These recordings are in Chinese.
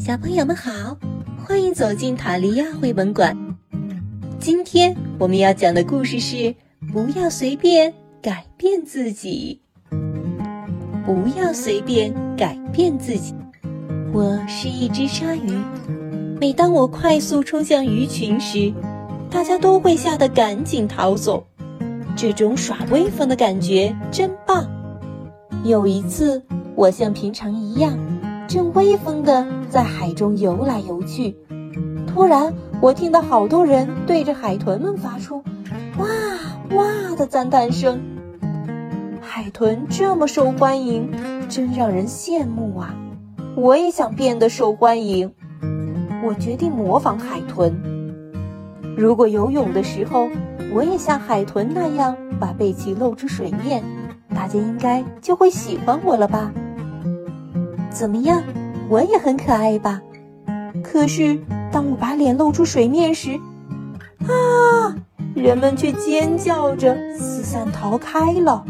小朋友们好，欢迎走进塔利亚绘本馆。今天我们要讲的故事是：不要随便改变自己。不要随便改变自己。我是一只鲨鱼，每当我快速冲向鱼群时，大家都会吓得赶紧逃走。这种耍威风的感觉真棒。有一次，我像平常一样。正威风地在海中游来游去，突然，我听到好多人对着海豚们发出“哇哇”的赞叹声。海豚这么受欢迎，真让人羡慕啊！我也想变得受欢迎。我决定模仿海豚。如果游泳的时候，我也像海豚那样把背鳍露出水面，大家应该就会喜欢我了吧？怎么样，我也很可爱吧？可是当我把脸露出水面时，啊，人们却尖叫着四散逃开了。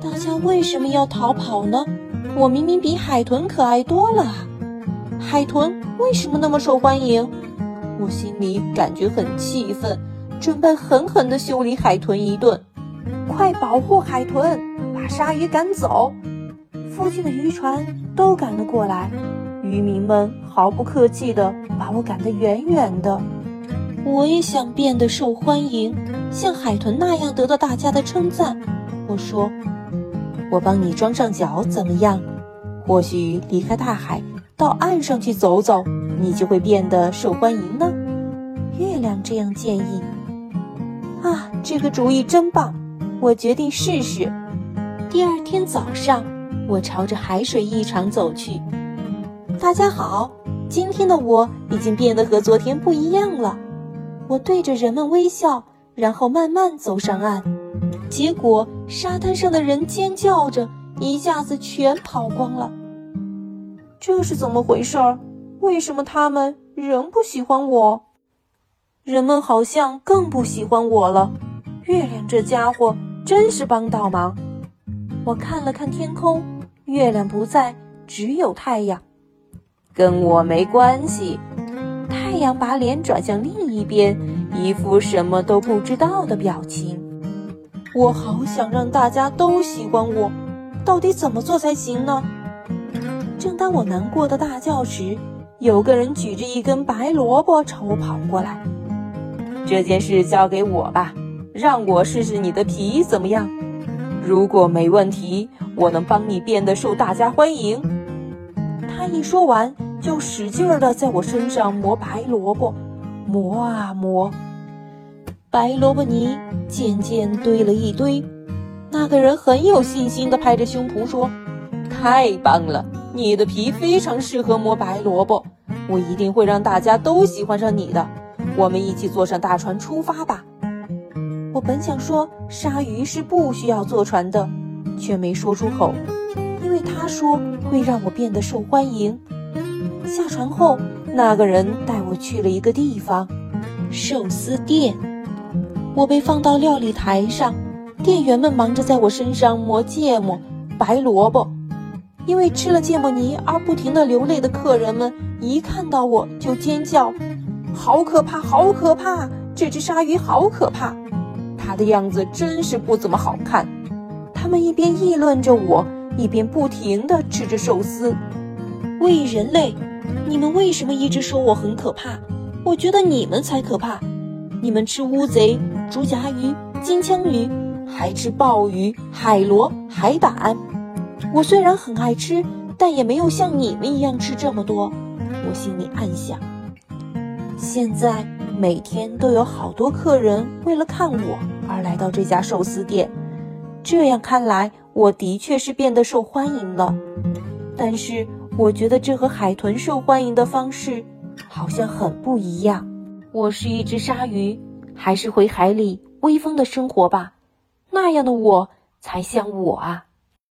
大家为什么要逃跑呢？我明明比海豚可爱多了！海豚为什么那么受欢迎？我心里感觉很气愤，准备狠狠地修理海豚一顿。快保护海豚，把鲨鱼赶走！附近的渔船都赶了过来，渔民们毫不客气地把我赶得远远的。我也想变得受欢迎，像海豚那样得到大家的称赞。我说：“我帮你装上脚怎么样？或许离开大海，到岸上去走走，你就会变得受欢迎呢。”月亮这样建议。啊，这个主意真棒！我决定试试。第二天早上。我朝着海水浴场走去。大家好，今天的我已经变得和昨天不一样了。我对着人们微笑，然后慢慢走上岸。结果沙滩上的人尖叫着，一下子全跑光了。这是怎么回事儿？为什么他们仍不喜欢我？人们好像更不喜欢我了。月亮这家伙真是帮倒忙。我看了看天空。月亮不在，只有太阳，跟我没关系。太阳把脸转向另一边，一副什么都不知道的表情。我好想让大家都喜欢我，到底怎么做才行呢？正当我难过的大叫时，有个人举着一根白萝卜朝我跑过来。这件事交给我吧，让我试试你的皮怎么样？如果没问题。我能帮你变得受大家欢迎。他一说完，就使劲儿地在我身上磨白萝卜，磨啊磨，白萝卜泥渐渐堆了一堆。那个人很有信心地拍着胸脯说：“太棒了，你的皮非常适合磨白萝卜，我一定会让大家都喜欢上你的。我们一起坐上大船出发吧。”我本想说，鲨鱼是不需要坐船的。却没说出口，因为他说会让我变得受欢迎。下船后，那个人带我去了一个地方——寿司店。我被放到料理台上，店员们忙着在我身上磨芥末、白萝卜。因为吃了芥末泥而不停地流泪的客人们，一看到我就尖叫：“好可怕，好可怕！这只鲨鱼好可怕，它的样子真是不怎么好看。”他们一边议论着我，一边不停地吃着寿司。喂，人类，你们为什么一直说我很可怕？我觉得你们才可怕。你们吃乌贼、竹夹鱼、金枪鱼，还吃鲍鱼、海螺、海胆。我虽然很爱吃，但也没有像你们一样吃这么多。我心里暗想。现在每天都有好多客人为了看我而来到这家寿司店。这样看来，我的确是变得受欢迎了。但是，我觉得这和海豚受欢迎的方式好像很不一样。我是一只鲨鱼，还是回海里威风的生活吧？那样的我才像我啊！